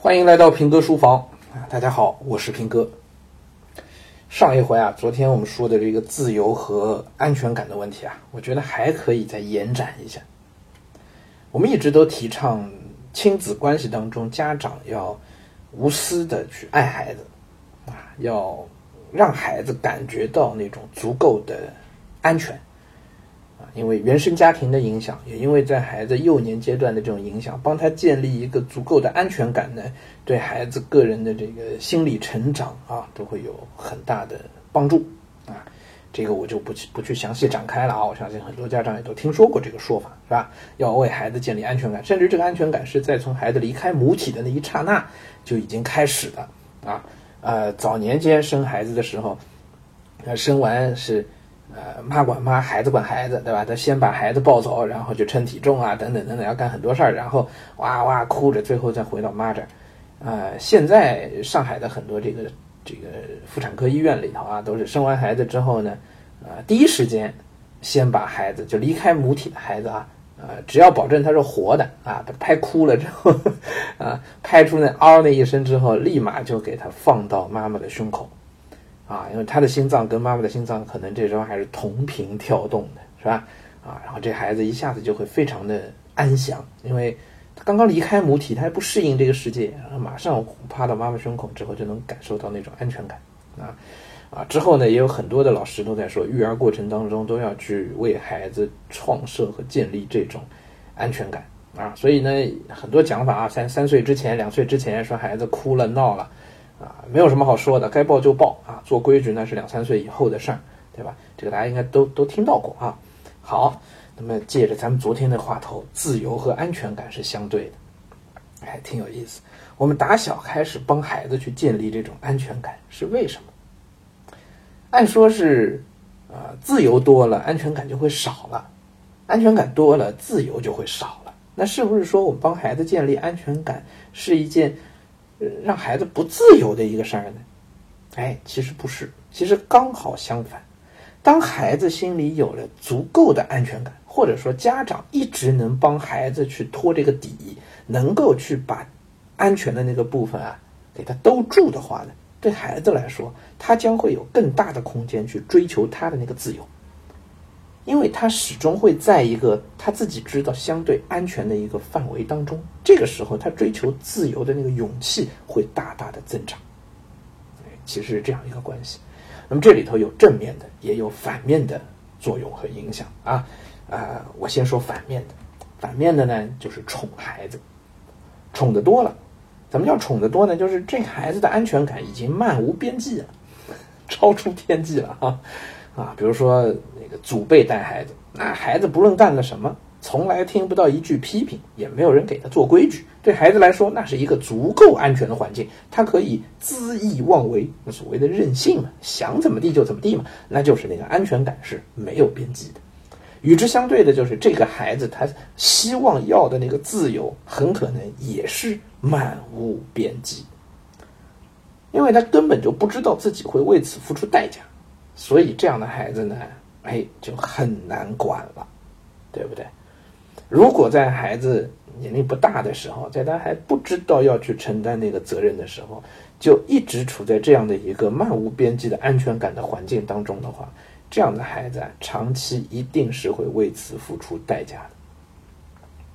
欢迎来到平哥书房！大家好，我是平哥。上一回啊，昨天我们说的这个自由和安全感的问题啊，我觉得还可以再延展一下。我们一直都提倡亲子关系当中，家长要无私的去爱孩子啊，要让孩子感觉到那种足够的安全。啊因为原生家庭的影响，也因为在孩子幼年阶段的这种影响，帮他建立一个足够的安全感呢，对孩子个人的这个心理成长啊，都会有很大的帮助啊。这个我就不去不去详细展开了啊。我相信很多家长也都听说过这个说法，是吧？要为孩子建立安全感，甚至这个安全感是在从孩子离开母体的那一刹那就已经开始的啊。呃，早年间生孩子的时候，呃，生完是。呃，妈管妈，孩子管孩子，对吧？他先把孩子抱走，然后就称体重啊，等等等等，要干很多事儿，然后哇哇哭着，最后再回到妈这儿。呃，现在上海的很多这个这个妇产科医院里头啊，都是生完孩子之后呢，啊，第一时间先把孩子就离开母体的孩子啊，呃，只要保证他是活的啊，拍哭了之后 啊，拍出那嗷那一声之后，立马就给他放到妈妈的胸口。啊，因为他的心脏跟妈妈的心脏可能这时候还是同频跳动的，是吧？啊，然后这孩子一下子就会非常的安详，因为他刚刚离开母体，他还不适应这个世界，然后马上趴到妈妈胸口之后，就能感受到那种安全感。啊啊，之后呢，也有很多的老师都在说，育儿过程当中都要去为孩子创设和建立这种安全感啊。所以呢，很多讲法啊，三三岁之前、两岁之前说孩子哭了闹了。啊，没有什么好说的，该报就报啊，做规矩那是两三岁以后的事儿，对吧？这个大家应该都都听到过啊。好，那么借着咱们昨天的话头，自由和安全感是相对的，哎，挺有意思。我们打小开始帮孩子去建立这种安全感，是为什么？按说是，呃，自由多了，安全感就会少了；安全感多了，自由就会少了。那是不是说我们帮孩子建立安全感是一件？让孩子不自由的一个事儿呢？哎，其实不是，其实刚好相反。当孩子心里有了足够的安全感，或者说家长一直能帮孩子去托这个底，能够去把安全的那个部分啊给他兜住的话呢，对孩子来说，他将会有更大的空间去追求他的那个自由。因为他始终会在一个他自己知道相对安全的一个范围当中，这个时候他追求自由的那个勇气会大大的增长。其实是这样一个关系。那么这里头有正面的，也有反面的作用和影响啊。啊，我先说反面的。反面的呢，就是宠孩子，宠的多了。怎么叫宠的多呢？就是这孩子的安全感已经漫无边际了，超出天际了啊。啊，比如说那个祖辈带孩子，那孩子不论干了什么，从来听不到一句批评，也没有人给他做规矩。对孩子来说，那是一个足够安全的环境，他可以恣意妄为，所谓的任性嘛，想怎么地就怎么地嘛，那就是那个安全感是没有边际的。与之相对的，就是这个孩子他希望要的那个自由，很可能也是漫无边际，因为他根本就不知道自己会为此付出代价。所以这样的孩子呢，哎，就很难管了，对不对？如果在孩子年龄不大的时候，在他还不知道要去承担那个责任的时候，就一直处在这样的一个漫无边际的安全感的环境当中的话，这样的孩子，长期一定是会为此付出代价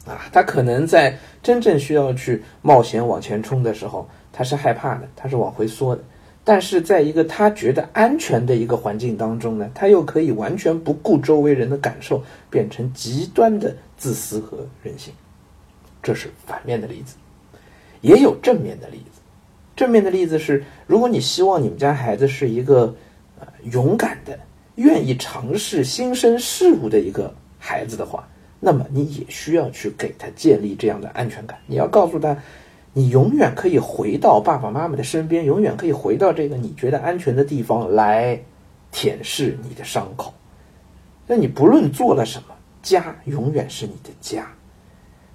的。啊，他可能在真正需要去冒险往前冲的时候，他是害怕的，他是往回缩的。但是在一个他觉得安全的一个环境当中呢，他又可以完全不顾周围人的感受，变成极端的自私和任性，这是反面的例子。也有正面的例子，正面的例子是，如果你希望你们家孩子是一个呃勇敢的、愿意尝试新生事物的一个孩子的话，那么你也需要去给他建立这样的安全感。你要告诉他。你永远可以回到爸爸妈妈的身边，永远可以回到这个你觉得安全的地方来舔舐你的伤口。那你不论做了什么，家永远是你的家。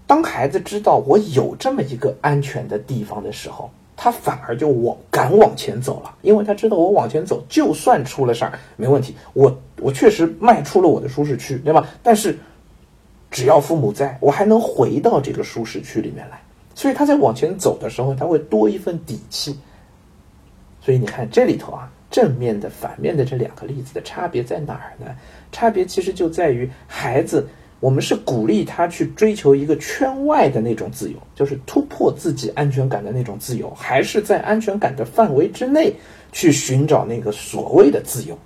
当孩子知道我有这么一个安全的地方的时候，他反而就往敢往前走了，因为他知道我往前走，就算出了事儿没问题。我我确实迈出了我的舒适区，对吧？但是只要父母在，我还能回到这个舒适区里面来。所以他在往前走的时候，他会多一份底气。所以你看这里头啊，正面的、反面的这两个例子的差别在哪儿呢？差别其实就在于孩子，我们是鼓励他去追求一个圈外的那种自由，就是突破自己安全感的那种自由，还是在安全感的范围之内去寻找那个所谓的自由？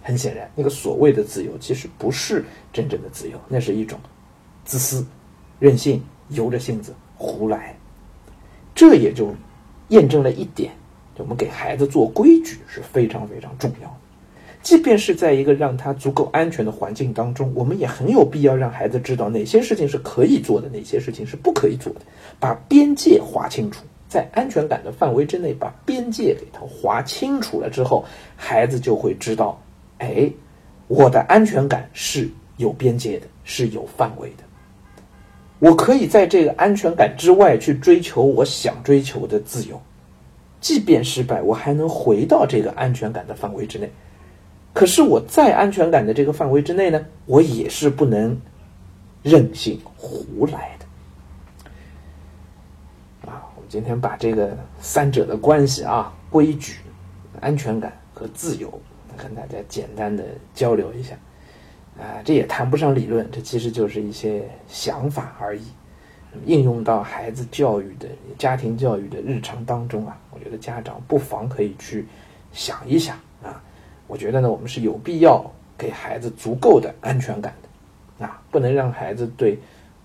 很显然，那个所谓的自由其实不是真正的自由，那是一种自私、任性、由着性子胡来。这也就验证了一点，我们给孩子做规矩是非常非常重要的。即便是在一个让他足够安全的环境当中，我们也很有必要让孩子知道哪些事情是可以做的，哪些事情是不可以做的，把边界划清楚。在安全感的范围之内，把边界给他划清楚了之后，孩子就会知道。哎，我的安全感是有边界的，是有范围的。我可以在这个安全感之外去追求我想追求的自由，即便失败，我还能回到这个安全感的范围之内。可是我在安全感的这个范围之内呢，我也是不能任性胡来的。啊，我们今天把这个三者的关系啊，规矩、安全感和自由。跟大家简单的交流一下，啊，这也谈不上理论，这其实就是一些想法而已。应用到孩子教育的家庭教育的日常当中啊，我觉得家长不妨可以去想一想啊。我觉得呢，我们是有必要给孩子足够的安全感的，啊，不能让孩子对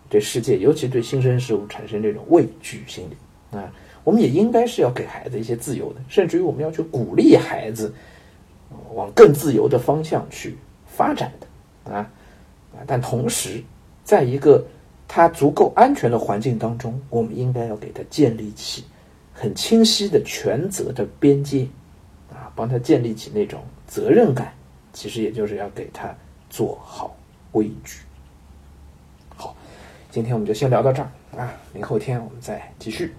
对世界，尤其对新生事物产生这种畏惧心理啊。我们也应该是要给孩子一些自由的，甚至于我们要去鼓励孩子。往更自由的方向去发展的啊！但同时，在一个他足够安全的环境当中，我们应该要给他建立起很清晰的权责的边界啊，帮他建立起那种责任感。其实也就是要给他做好规矩。好，今天我们就先聊到这儿啊，明后天我们再继续。